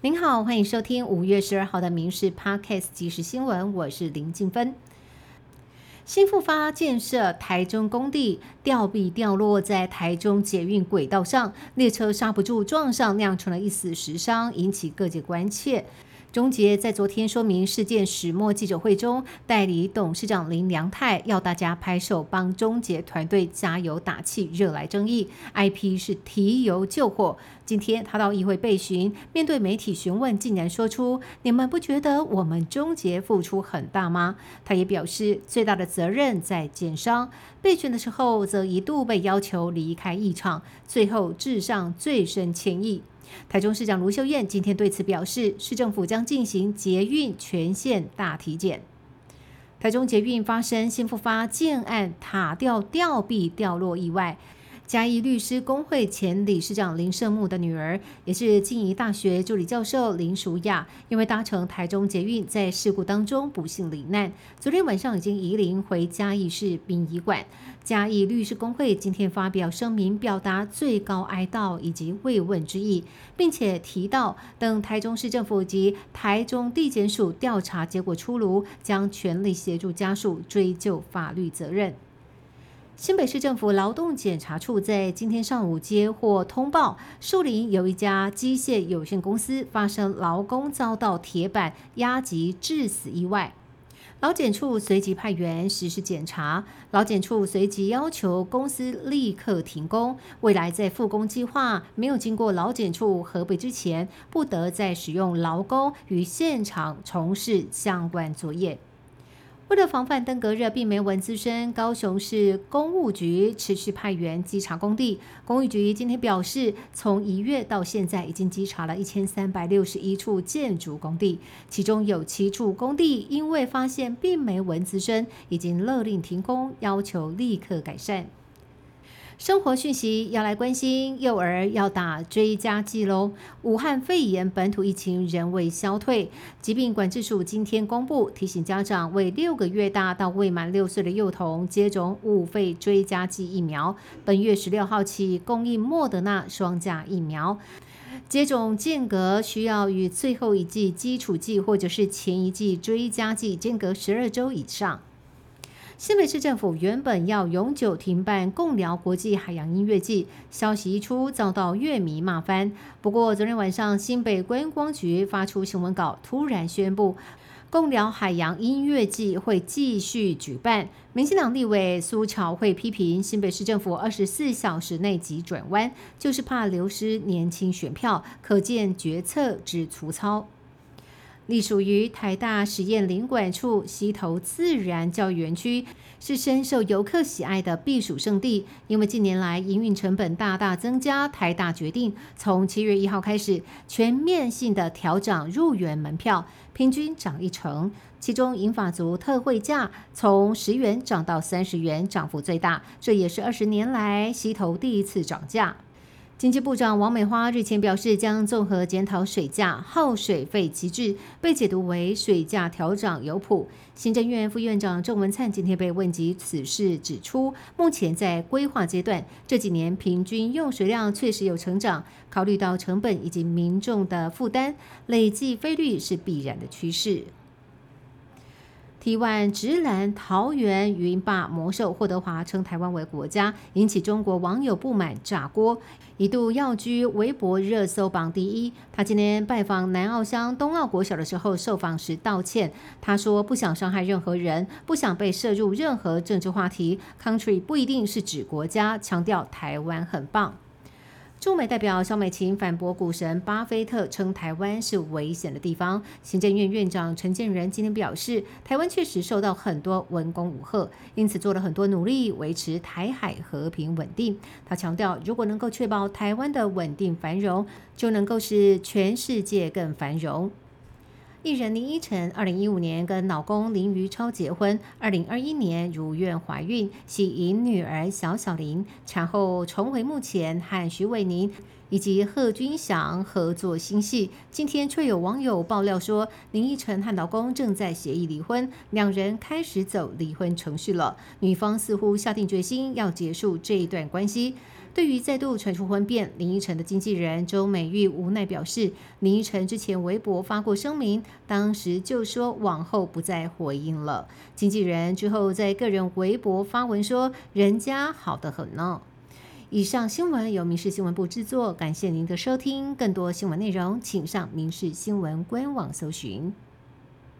您好，欢迎收听五月十二号的《民事 Podcast》即时新闻，我是林静芬。新复发建设台中工地吊臂掉落在台中捷运轨道上，列车刹不住撞上，酿成了一死十伤，引起各界关切。中捷在昨天说明事件始末记者会中，代理董事长林良泰要大家拍手帮中捷团队加油打气，惹来争议。IP 是提油救火。今天他到议会备询，面对媒体询问，竟然说出：“你们不觉得我们中捷付出很大吗？”他也表示，最大的责任在建商。备询的时候，则一度被要求离开议场，最后致上最深歉意。台中市长卢秀燕今天对此表示，市政府将进行捷运全线大体检。台中捷运发生新复发建案塔吊吊臂掉落意外。嘉义律师工会前理事长林胜木的女儿，也是静宜大学助理教授林淑雅，因为搭乘台中捷运，在事故当中不幸罹难。昨天晚上已经移灵回嘉义市殡仪馆。嘉义律师工会今天发表声明，表达最高哀悼以及慰问之意，并且提到，等台中市政府及台中地检署调查结果出炉，将全力协助家属追究法律责任。新北市政府劳动检查处在今天上午接获通报，树林有一家机械有限公司发生劳工遭到铁板压击致死意外。劳检处随即派员实施检查，劳检处随即要求公司立刻停工，未来在复工计划没有经过劳检处核备之前，不得再使用劳工与现场从事相关作业。为了防范登革热并媒蚊滋生，高雄市公务局持续派员稽查工地。公务局今天表示，从一月到现在，已经稽查了一千三百六十一处建筑工地，其中有七处工地因为发现并媒蚊滋生，已经勒令停工，要求立刻改善。生活讯息要来关心，幼儿要打追加剂喽。武汉肺炎本土疫情仍未消退，疾病管制署今天公布，提醒家长为六个月大到未满六岁的幼童接种五肺追加剂疫苗。本月十六号起供应莫德纳双价疫苗，接种间隔需要与最后一剂基础剂或者是前一剂追加剂间隔十二周以上。新北市政府原本要永久停办共聊国际海洋音乐季，消息一出，遭到乐迷骂翻。不过昨天晚上，新北观光局发出新闻稿，突然宣布共聊海洋音乐季会继续举办。民进党立委苏巧慧批评新北市政府二十四小时内急转弯，就是怕流失年轻选票，可见决策之粗糙。隶属于台大实验林管处溪头自然教育园区，是深受游客喜爱的避暑胜地。因为近年来营运成本大大增加，台大决定从七月一号开始全面性的调涨入园门票，平均涨一成。其中银法族特惠价从十元涨到三十元，涨幅最大。这也是二十年来溪头第一次涨价。经济部长王美花日前表示，将综合检讨水价耗水费机制，被解读为水价调涨有谱。行政院副院长郑文灿今天被问及此事，指出目前在规划阶段，这几年平均用水量确实有成长，考虑到成本以及民众的负担，累计费率是必然的趋势。T One 直男桃园云霸魔兽霍德华称台湾为国家，引起中国网友不满炸锅，一度要居微博热搜榜第一。他今天拜访南澳乡东澳国小的时候，受访时道歉，他说不想伤害任何人，不想被摄入任何政治话题。Country 不一定是指国家，强调台湾很棒。驻美代表肖美琴反驳股神巴菲特称台湾是危险的地方。行政院院长陈建仁今天表示，台湾确实受到很多文攻武吓，因此做了很多努力维持台海和平稳定。他强调，如果能够确保台湾的稳定繁荣，就能够使全世界更繁荣。艺人林依晨，二零一五年跟老公林于超结婚，二零二一年如愿怀孕，喜迎女儿小小林。产后重回目前和徐伟宁以及贺军翔合作新戏。今天却有网友爆料说，林依晨和老公正在协议离婚，两人开始走离婚程序了。女方似乎下定决心要结束这一段关系。对于再度传出婚变，林依晨的经纪人周美玉无奈表示，林依晨之前微博发过声明，当时就说往后不再回应了。经纪人之后在个人微博发文说，人家好得很呢。以上新闻由民事新闻部制作，感谢您的收听。更多新闻内容，请上民事新闻官网搜寻。